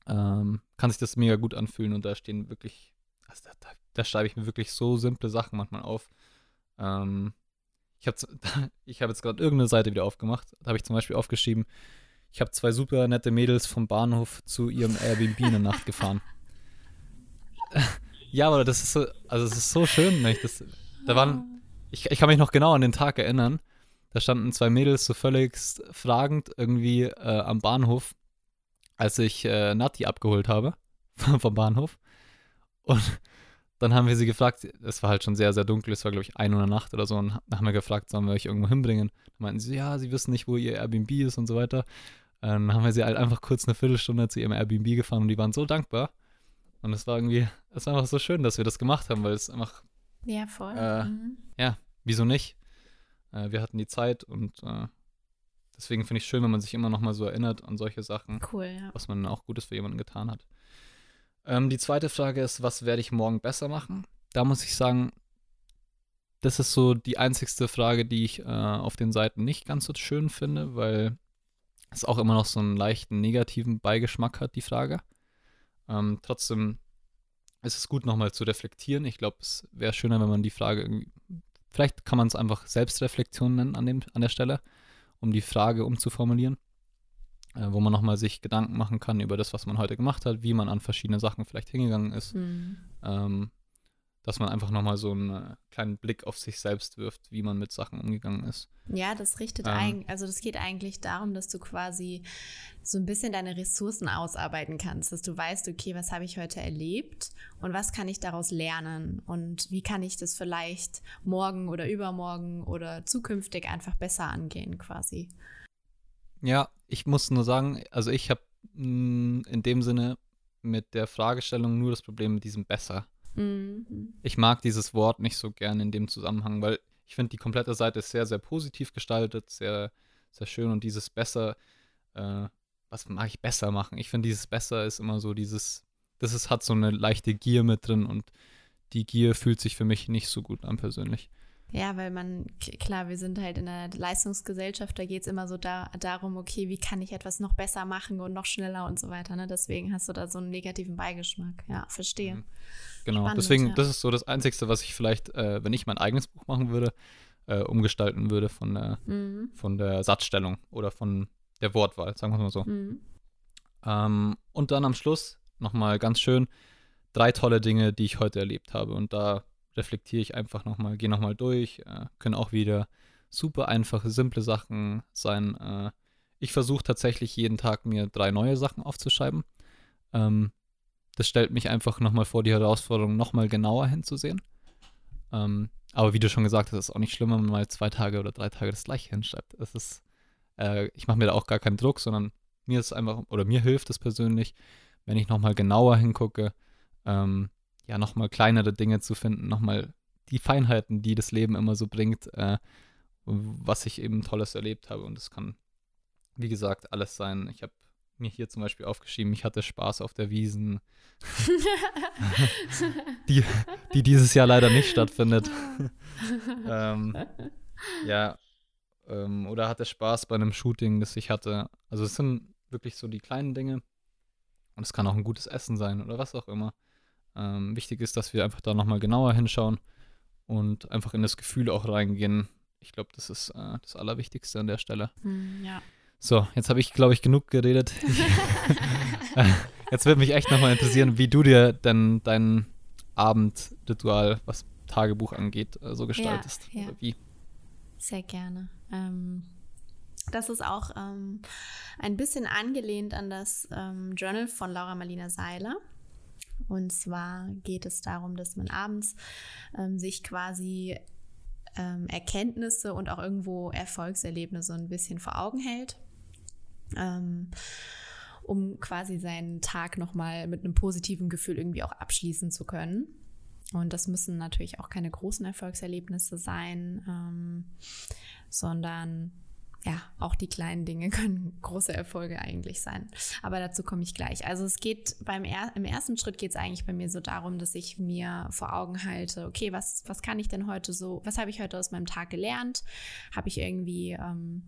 ähm, kann sich das mega gut anfühlen. Und da stehen wirklich, also da, da, da schreibe ich mir wirklich so simple Sachen manchmal auf. Ähm, ich habe <laughs> ich hab jetzt gerade irgendeine Seite wieder aufgemacht. Da habe ich zum Beispiel aufgeschrieben, ich habe zwei super nette Mädels vom Bahnhof zu ihrem Airbnb in der Nacht gefahren. <laughs> ja, aber das ist so, also es ist so schön, ne? das, da waren, ich, ich kann mich noch genau an den Tag erinnern. Da standen zwei Mädels so völlig fragend irgendwie äh, am Bahnhof, als ich äh, Nati abgeholt habe <laughs> vom Bahnhof. Und dann haben wir sie gefragt, es war halt schon sehr, sehr dunkel, es war, glaube ich, ein Uhr Nacht oder so, und dann haben wir gefragt, sollen wir euch irgendwo hinbringen? Dann meinten sie, ja, sie wissen nicht, wo ihr Airbnb ist und so weiter. Dann haben wir sie halt einfach kurz eine Viertelstunde zu ihrem Airbnb gefahren und die waren so dankbar. Und es war irgendwie, es war einfach so schön, dass wir das gemacht haben, weil es einfach. Ja, voll. Äh, mhm. Ja, wieso nicht? Äh, wir hatten die Zeit und äh, deswegen finde ich es schön, wenn man sich immer noch mal so erinnert an solche Sachen. Cool, ja. Was man auch Gutes für jemanden getan hat. Ähm, die zweite Frage ist, was werde ich morgen besser machen? Da muss ich sagen, das ist so die einzigste Frage, die ich äh, auf den Seiten nicht ganz so schön finde, weil es auch immer noch so einen leichten negativen Beigeschmack hat, die Frage. Ähm, trotzdem ist es gut, nochmal zu reflektieren. Ich glaube, es wäre schöner, wenn man die Frage irgendwie, vielleicht kann man es einfach Selbstreflexion nennen an, dem, an der Stelle, um die Frage umzuformulieren wo man nochmal sich Gedanken machen kann über das, was man heute gemacht hat, wie man an verschiedene Sachen vielleicht hingegangen ist. Mhm. Ähm, dass man einfach nochmal so einen äh, kleinen Blick auf sich selbst wirft, wie man mit Sachen umgegangen ist. Ja, das richtet ähm, eigentlich, also das geht eigentlich darum, dass du quasi so ein bisschen deine Ressourcen ausarbeiten kannst, dass du weißt, okay, was habe ich heute erlebt und was kann ich daraus lernen und wie kann ich das vielleicht morgen oder übermorgen oder zukünftig einfach besser angehen quasi. Ja, ich muss nur sagen, also ich habe mm, in dem Sinne mit der Fragestellung nur das Problem mit diesem besser. Mhm. Ich mag dieses Wort nicht so gern in dem Zusammenhang, weil ich finde, die komplette Seite ist sehr, sehr positiv gestaltet, sehr, sehr schön und dieses besser, äh, was mag ich besser machen? Ich finde, dieses besser ist immer so dieses, das ist, hat so eine leichte Gier mit drin und die Gier fühlt sich für mich nicht so gut an persönlich. Ja, weil man, klar, wir sind halt in einer Leistungsgesellschaft, da geht es immer so da, darum, okay, wie kann ich etwas noch besser machen und noch schneller und so weiter. Ne? Deswegen hast du da so einen negativen Beigeschmack. Ja, verstehe. Mhm. Genau, Spannend, deswegen, ja. das ist so das Einzige, was ich vielleicht, äh, wenn ich mein eigenes Buch machen würde, äh, umgestalten würde von der, mhm. von der Satzstellung oder von der Wortwahl, sagen wir mal so. Mhm. Ähm, und dann am Schluss nochmal ganz schön drei tolle Dinge, die ich heute erlebt habe. Und da reflektiere ich einfach nochmal, gehe nochmal durch, äh, können auch wieder super einfache, simple Sachen sein. Äh, ich versuche tatsächlich jeden Tag mir drei neue Sachen aufzuschreiben. Ähm, das stellt mich einfach nochmal vor die Herausforderung, nochmal genauer hinzusehen. Ähm, aber wie du schon gesagt hast, ist auch nicht schlimm, wenn man mal zwei Tage oder drei Tage das gleiche hinschreibt. Es ist, äh, ich mache mir da auch gar keinen Druck, sondern mir ist einfach, oder mir hilft es persönlich, wenn ich nochmal genauer hingucke, ähm, ja, nochmal kleinere Dinge zu finden, nochmal die Feinheiten, die das Leben immer so bringt, äh, was ich eben Tolles erlebt habe. Und es kann, wie gesagt, alles sein. Ich habe mir hier zum Beispiel aufgeschrieben, ich hatte Spaß auf der Wiesen, <laughs> die, die dieses Jahr leider nicht stattfindet. <laughs> ähm, ja, ähm, oder hatte Spaß bei einem Shooting, das ich hatte. Also es sind wirklich so die kleinen Dinge. Und es kann auch ein gutes Essen sein oder was auch immer. Ähm, wichtig ist, dass wir einfach da nochmal genauer hinschauen und einfach in das Gefühl auch reingehen. Ich glaube, das ist äh, das Allerwichtigste an der Stelle. Mm, ja. So, jetzt habe ich, glaube ich, genug geredet. <laughs> <laughs> jetzt würde mich echt nochmal interessieren, wie du dir denn dein Abendritual, was Tagebuch angeht, äh, so gestaltest. Ja, ja. Oder wie? Sehr gerne. Ähm, das ist auch ähm, ein bisschen angelehnt an das ähm, Journal von Laura Marlina Seiler. Und zwar geht es darum, dass man abends ähm, sich quasi ähm, Erkenntnisse und auch irgendwo Erfolgserlebnisse ein bisschen vor Augen hält. Ähm, um quasi seinen Tag nochmal mit einem positiven Gefühl irgendwie auch abschließen zu können. Und das müssen natürlich auch keine großen Erfolgserlebnisse sein, ähm, sondern ja, auch die kleinen Dinge <laughs> können große Erfolge eigentlich sein. Aber dazu komme ich gleich. Also es geht beim er im ersten Schritt geht es eigentlich bei mir so darum, dass ich mir vor Augen halte, okay, was, was kann ich denn heute so, was habe ich heute aus meinem Tag gelernt? Habe ich irgendwie ähm,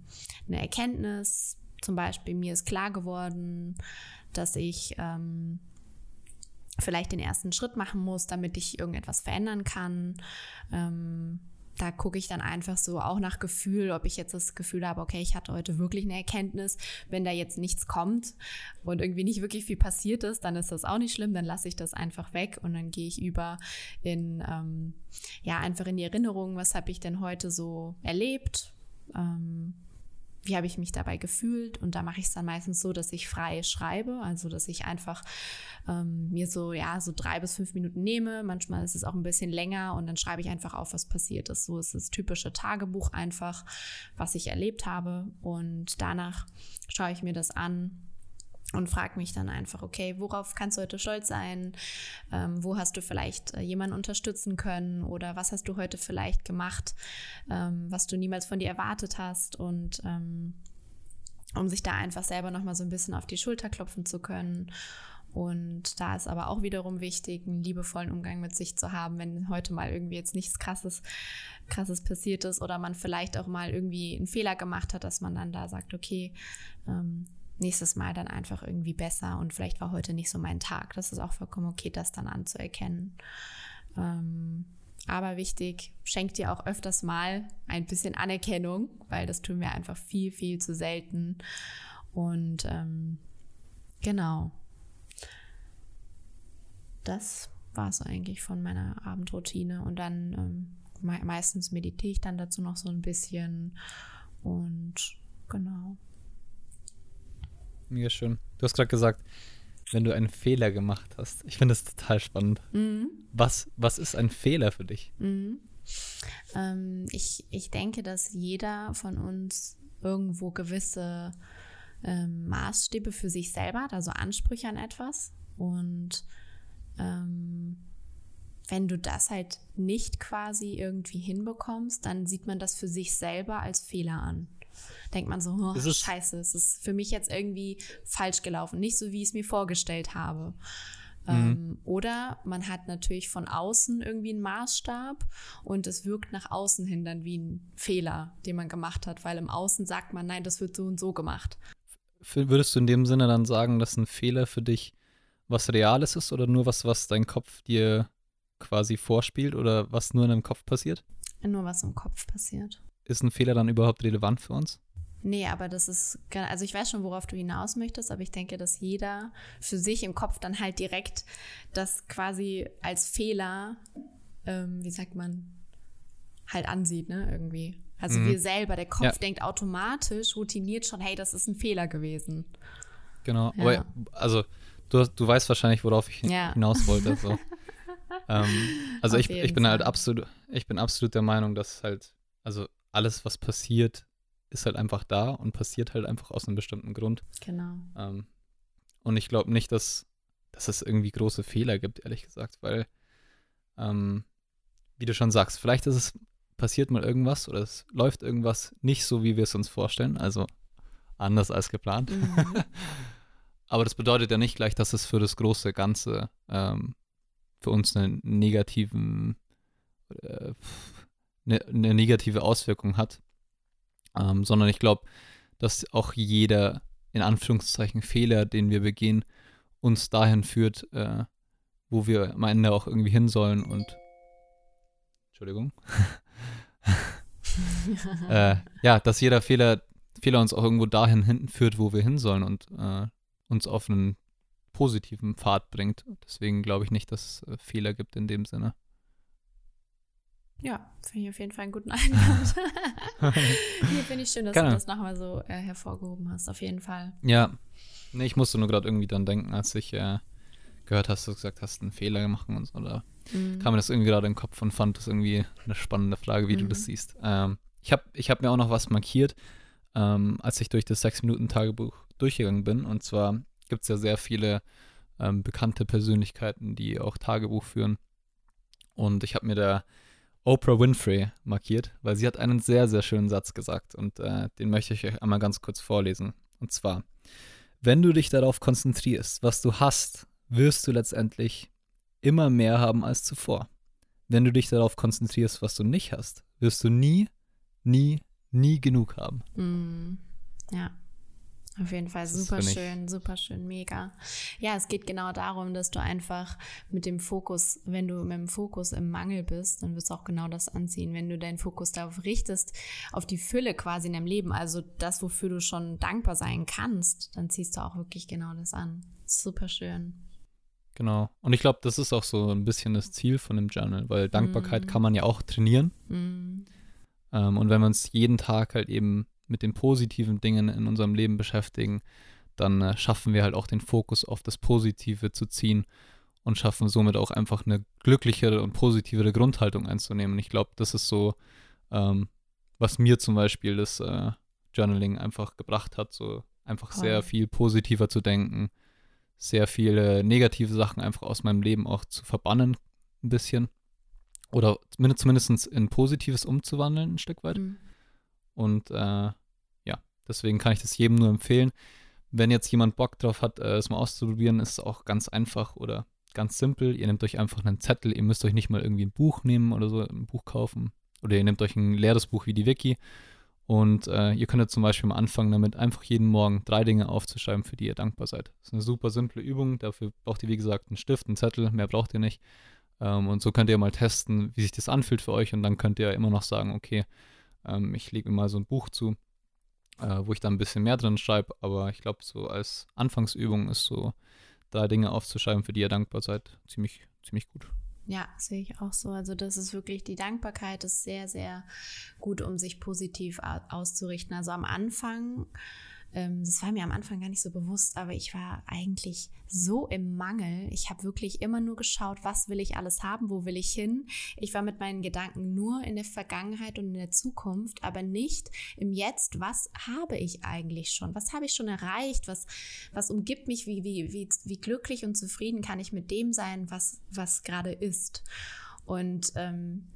eine Erkenntnis? Zum Beispiel, mir ist klar geworden, dass ich ähm, vielleicht den ersten Schritt machen muss, damit ich irgendetwas verändern kann. Ähm, da gucke ich dann einfach so auch nach Gefühl, ob ich jetzt das Gefühl habe, okay, ich hatte heute wirklich eine Erkenntnis. Wenn da jetzt nichts kommt und irgendwie nicht wirklich viel passiert ist, dann ist das auch nicht schlimm, dann lasse ich das einfach weg und dann gehe ich über in, ähm, ja, einfach in die Erinnerung, was habe ich denn heute so erlebt. Ähm, wie habe ich mich dabei gefühlt? Und da mache ich es dann meistens so, dass ich frei schreibe, also dass ich einfach ähm, mir so, ja, so drei bis fünf Minuten nehme. Manchmal ist es auch ein bisschen länger und dann schreibe ich einfach auf, was passiert ist. So ist das typische Tagebuch einfach, was ich erlebt habe. Und danach schaue ich mir das an und frage mich dann einfach, okay, worauf kannst du heute stolz sein? Ähm, wo hast du vielleicht äh, jemanden unterstützen können? Oder was hast du heute vielleicht gemacht, ähm, was du niemals von dir erwartet hast? Und ähm, um sich da einfach selber nochmal so ein bisschen auf die Schulter klopfen zu können. Und da ist aber auch wiederum wichtig, einen liebevollen Umgang mit sich zu haben, wenn heute mal irgendwie jetzt nichts krasses, krasses passiert ist oder man vielleicht auch mal irgendwie einen Fehler gemacht hat, dass man dann da sagt, okay, ähm, nächstes Mal dann einfach irgendwie besser und vielleicht war heute nicht so mein Tag. Das ist auch vollkommen okay, das dann anzuerkennen. Ähm, aber wichtig, schenkt dir auch öfters mal ein bisschen Anerkennung, weil das tun wir einfach viel, viel zu selten. Und ähm, genau. Das war es eigentlich von meiner Abendroutine. Und dann ähm, me meistens meditiere ich dann dazu noch so ein bisschen. Und genau. Mega schön. Du hast gerade gesagt, wenn du einen Fehler gemacht hast. Ich finde das total spannend. Mhm. Was, was ist ein Fehler für dich? Mhm. Ähm, ich, ich denke, dass jeder von uns irgendwo gewisse ähm, Maßstäbe für sich selber hat, also Ansprüche an etwas. Und ähm, wenn du das halt nicht quasi irgendwie hinbekommst, dann sieht man das für sich selber als Fehler an. Denkt man so, oh, es scheiße, es ist für mich jetzt irgendwie falsch gelaufen, nicht so, wie ich es mir vorgestellt habe. Mhm. Ähm, oder man hat natürlich von außen irgendwie einen Maßstab und es wirkt nach außen hin dann wie ein Fehler, den man gemacht hat, weil im Außen sagt man, nein, das wird so und so gemacht. Würdest du in dem Sinne dann sagen, dass ein Fehler für dich was Reales ist oder nur was, was dein Kopf dir quasi vorspielt oder was nur in deinem Kopf passiert? Nur was im Kopf passiert. Ist ein Fehler dann überhaupt relevant für uns? Nee, aber das ist, also ich weiß schon, worauf du hinaus möchtest, aber ich denke, dass jeder für sich im Kopf dann halt direkt das quasi als Fehler, ähm, wie sagt man, halt ansieht, ne, irgendwie. Also mhm. wir selber, der Kopf ja. denkt automatisch, routiniert schon, hey, das ist ein Fehler gewesen. Genau, ja. aber also du, du weißt wahrscheinlich, worauf ich ja. hinaus wollte. So. <laughs> ähm, also ich, ich bin halt absolut, ich bin absolut der Meinung, dass halt, also alles, was passiert, ist halt einfach da und passiert halt einfach aus einem bestimmten Grund. Genau. Ähm, und ich glaube nicht, dass, dass es irgendwie große Fehler gibt, ehrlich gesagt, weil, ähm, wie du schon sagst, vielleicht ist es passiert mal irgendwas oder es läuft irgendwas nicht so, wie wir es uns vorstellen, also anders als geplant. Mhm. <laughs> Aber das bedeutet ja nicht gleich, dass es für das große Ganze ähm, für uns einen negativen, äh, eine, eine, negative Auswirkung hat, ähm, sondern ich glaube, dass auch jeder in Anführungszeichen Fehler, den wir begehen, uns dahin führt, äh, wo wir am Ende auch irgendwie hin sollen und Entschuldigung. <laughs> äh, ja, dass jeder Fehler, Fehler uns auch irgendwo dahin hinten führt, wo wir hin sollen und äh, uns auf einen positiven Pfad bringt. Deswegen glaube ich nicht, dass es äh, Fehler gibt in dem Sinne. Ja, finde ich auf jeden Fall einen guten <laughs> Einwand. <laughs> Hier finde ich schön, dass Gerne. du das nochmal so äh, hervorgehoben hast, auf jeden Fall. Ja, nee, ich musste nur gerade irgendwie dann denken, als ich äh, gehört hast, du gesagt hast, einen Fehler gemacht und so. Da mhm. kam mir das irgendwie gerade in den Kopf und fand das irgendwie eine spannende Frage, wie mhm. du das siehst. Ähm, ich habe ich hab mir auch noch was markiert, ähm, als ich durch das 6-Minuten-Tagebuch durchgegangen bin. Und zwar gibt es ja sehr viele ähm, bekannte Persönlichkeiten, die auch Tagebuch führen. Und ich habe mir da Oprah Winfrey markiert, weil sie hat einen sehr, sehr schönen Satz gesagt und äh, den möchte ich euch einmal ganz kurz vorlesen. Und zwar, wenn du dich darauf konzentrierst, was du hast, wirst du letztendlich immer mehr haben als zuvor. Wenn du dich darauf konzentrierst, was du nicht hast, wirst du nie, nie, nie genug haben. Mm, ja. Auf jeden Fall super schön, super schön, mega. Ja, es geht genau darum, dass du einfach mit dem Fokus, wenn du mit dem Fokus im Mangel bist, dann wirst du auch genau das anziehen. Wenn du deinen Fokus darauf richtest, auf die Fülle quasi in deinem Leben, also das, wofür du schon dankbar sein kannst, dann ziehst du auch wirklich genau das an. Super schön. Genau. Und ich glaube, das ist auch so ein bisschen das Ziel von dem Journal, weil Dankbarkeit mm. kann man ja auch trainieren. Mm. Ähm, und wenn wir uns jeden Tag halt eben mit den positiven Dingen in unserem Leben beschäftigen, dann äh, schaffen wir halt auch den Fokus auf das Positive zu ziehen und schaffen somit auch einfach eine glücklichere und positivere Grundhaltung einzunehmen. Ich glaube, das ist so, ähm, was mir zum Beispiel das äh, Journaling einfach gebracht hat, so einfach Voll. sehr viel positiver zu denken, sehr viele negative Sachen einfach aus meinem Leben auch zu verbannen, ein bisschen. Oder zumindest in Positives umzuwandeln, ein Stück weit. Mhm. Und äh, ja, deswegen kann ich das jedem nur empfehlen. Wenn jetzt jemand Bock drauf hat, äh, es mal auszuprobieren, ist es auch ganz einfach oder ganz simpel. Ihr nehmt euch einfach einen Zettel, ihr müsst euch nicht mal irgendwie ein Buch nehmen oder so, ein Buch kaufen. Oder ihr nehmt euch ein leeres Buch wie die Wiki. Und äh, ihr könnt zum Beispiel mal anfangen, damit einfach jeden Morgen drei Dinge aufzuschreiben, für die ihr dankbar seid. Das ist eine super simple Übung. Dafür braucht ihr, wie gesagt, einen Stift, einen Zettel, mehr braucht ihr nicht. Ähm, und so könnt ihr mal testen, wie sich das anfühlt für euch. Und dann könnt ihr immer noch sagen, okay, ähm, ich lege mir mal so ein Buch zu, äh, wo ich da ein bisschen mehr drin schreibe, aber ich glaube, so als Anfangsübung ist so, da Dinge aufzuschreiben, für die ihr dankbar seid, ziemlich, ziemlich gut. Ja, sehe ich auch so. Also das ist wirklich, die Dankbarkeit ist sehr, sehr gut, um sich positiv auszurichten. Also am Anfang das war mir am Anfang gar nicht so bewusst, aber ich war eigentlich so im Mangel. Ich habe wirklich immer nur geschaut, was will ich alles haben, wo will ich hin. Ich war mit meinen Gedanken nur in der Vergangenheit und in der Zukunft, aber nicht im Jetzt. Was habe ich eigentlich schon? Was habe ich schon erreicht? Was, was umgibt mich? Wie, wie, wie, wie glücklich und zufrieden kann ich mit dem sein, was, was gerade ist? Und ähm,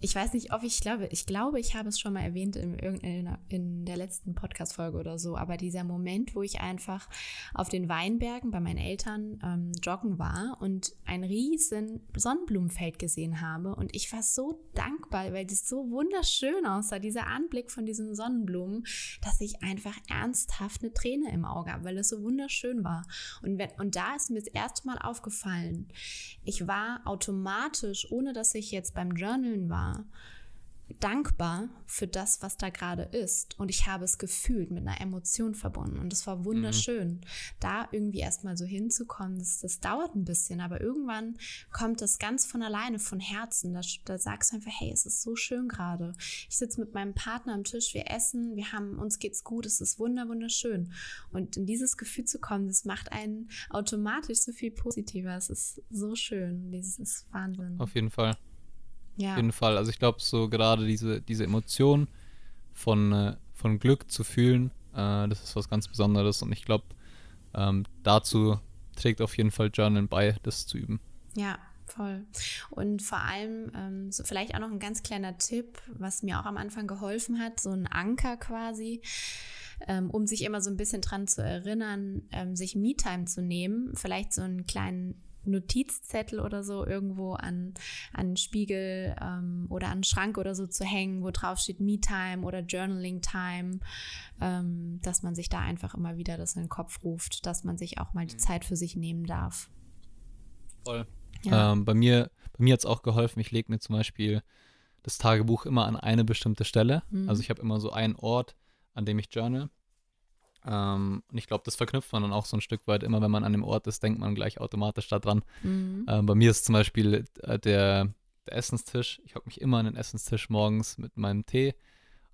ich weiß nicht, ob ich glaube, ich glaube, ich habe es schon mal erwähnt in, in, in der letzten Podcast-Folge oder so, aber dieser Moment, wo ich einfach auf den Weinbergen bei meinen Eltern ähm, joggen war und ein riesen Sonnenblumenfeld gesehen habe und ich war so dankbar, weil das so wunderschön aussah, dieser Anblick von diesen Sonnenblumen, dass ich einfach ernsthaft eine Träne im Auge habe, weil es so wunderschön war. Und, wenn, und da ist mir das erste Mal aufgefallen, ich war automatisch, ohne dass ich jetzt beim Journalen war, dankbar für das, was da gerade ist. Und ich habe es gefühlt, mit einer Emotion verbunden. Und es war wunderschön, mhm. da irgendwie erstmal so hinzukommen. Das, das dauert ein bisschen, aber irgendwann kommt das ganz von alleine, von Herzen. Da, da sagst du einfach, hey, es ist so schön gerade. Ich sitze mit meinem Partner am Tisch, wir essen, wir haben, uns geht's gut, es ist wunder, wunderschön. Und in dieses Gefühl zu kommen, das macht einen automatisch so viel positiver. Es ist so schön. Dieses Wahnsinn. Auf jeden Fall. Ja. Auf jeden Fall. Also ich glaube, so gerade diese, diese Emotion von, äh, von Glück zu fühlen, äh, das ist was ganz Besonderes. Und ich glaube, ähm, dazu trägt auf jeden Fall Journal bei, das zu üben. Ja, voll. Und vor allem, ähm, so vielleicht auch noch ein ganz kleiner Tipp, was mir auch am Anfang geholfen hat, so ein Anker quasi, ähm, um sich immer so ein bisschen dran zu erinnern, ähm, sich Me-Time zu nehmen, vielleicht so einen kleinen Notizzettel oder so irgendwo an, an Spiegel ähm, oder an Schrank oder so zu hängen, wo drauf steht Me-Time oder Journaling-Time, ähm, dass man sich da einfach immer wieder das in den Kopf ruft, dass man sich auch mal die mhm. Zeit für sich nehmen darf. Voll. Ja. Ähm, bei mir, bei mir hat es auch geholfen, ich lege mir zum Beispiel das Tagebuch immer an eine bestimmte Stelle. Mhm. Also ich habe immer so einen Ort, an dem ich journal. Ähm, und ich glaube, das verknüpft man dann auch so ein Stück weit. Immer wenn man an dem Ort ist, denkt man gleich automatisch daran. Mhm. Ähm, bei mir ist zum Beispiel äh, der, der Essenstisch. Ich hocke mich immer an den Essenstisch morgens mit meinem Tee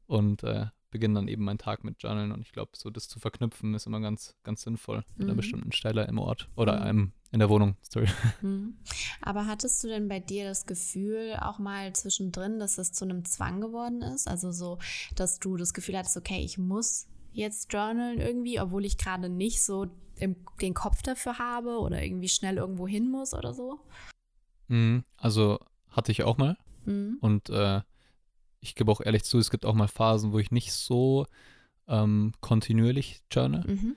und äh, beginne dann eben meinen Tag mit Journalen. Und ich glaube, so das zu verknüpfen ist immer ganz, ganz sinnvoll mit mhm. einer bestimmten Stelle im Ort oder mhm. einem, in der Wohnung. Sorry. <laughs> Mhm. Aber hattest du denn bei dir das Gefühl auch mal zwischendrin, dass es zu einem Zwang geworden ist? Also so, dass du das Gefühl hattest, okay, ich muss jetzt journalen irgendwie, obwohl ich gerade nicht so im, den Kopf dafür habe oder irgendwie schnell irgendwo hin muss oder so? Mhm, also hatte ich auch mal. Mhm. Und äh, ich gebe auch ehrlich zu, es gibt auch mal Phasen, wo ich nicht so ähm, kontinuierlich journal. Mhm.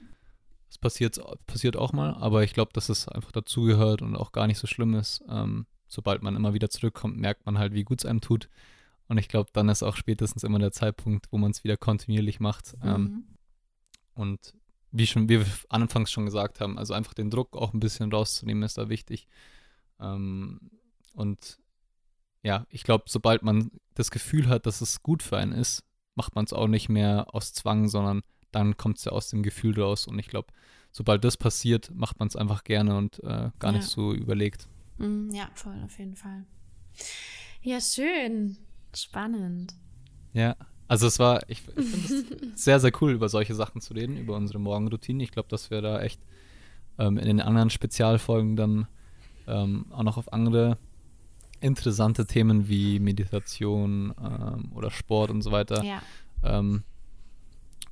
Das passiert, passiert auch mal, aber ich glaube, dass es einfach dazugehört und auch gar nicht so schlimm ist. Ähm, sobald man immer wieder zurückkommt, merkt man halt, wie gut es einem tut. Und ich glaube, dann ist auch spätestens immer der Zeitpunkt, wo man es wieder kontinuierlich macht. Ähm, mhm. Ähm, und wie schon, wie wir anfangs schon gesagt haben, also einfach den Druck auch ein bisschen rauszunehmen, ist da wichtig. Ähm, und ja, ich glaube, sobald man das Gefühl hat, dass es gut für einen ist, macht man es auch nicht mehr aus Zwang, sondern dann kommt es ja aus dem Gefühl raus. Und ich glaube, sobald das passiert, macht man es einfach gerne und äh, gar ja. nicht so überlegt. Mhm, ja, voll, auf jeden Fall. Ja, schön. Spannend. Ja, also es war, ich, ich finde es <laughs> sehr, sehr cool, über solche Sachen zu reden, über unsere Morgenroutine. Ich glaube, dass wir da echt ähm, in den anderen Spezialfolgen dann ähm, auch noch auf andere interessante Themen wie Meditation ähm, oder Sport und so weiter, ja. Ähm,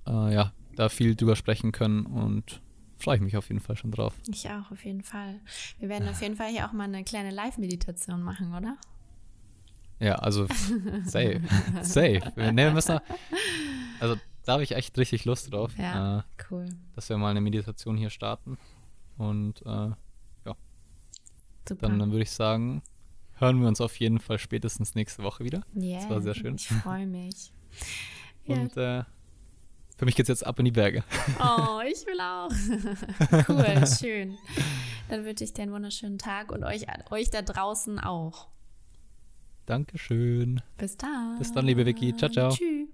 äh, ja, da viel drüber sprechen können und freue ich mich auf jeden Fall schon drauf. Ich auch, auf jeden Fall. Wir werden auf jeden Fall hier auch mal eine kleine Live-Meditation machen, oder? Ja, also <laughs> safe. safe. <laughs> Nee, wir müssen also da habe ich echt richtig Lust drauf. Ja, äh, cool. Dass wir mal eine Meditation hier starten. Und äh, ja. Super. Dann, dann würde ich sagen, hören wir uns auf jeden Fall spätestens nächste Woche wieder. Yeah, das war sehr schön. Ich freue mich. <laughs> Und äh, für mich geht es jetzt ab in die Berge. Oh, ich will auch. cool, schön. Dann wünsche ich dir einen wunderschönen Tag und euch, euch da draußen auch. Dankeschön. Bis dann. Bis dann, liebe Vicky. Ciao, ciao. Tschüss.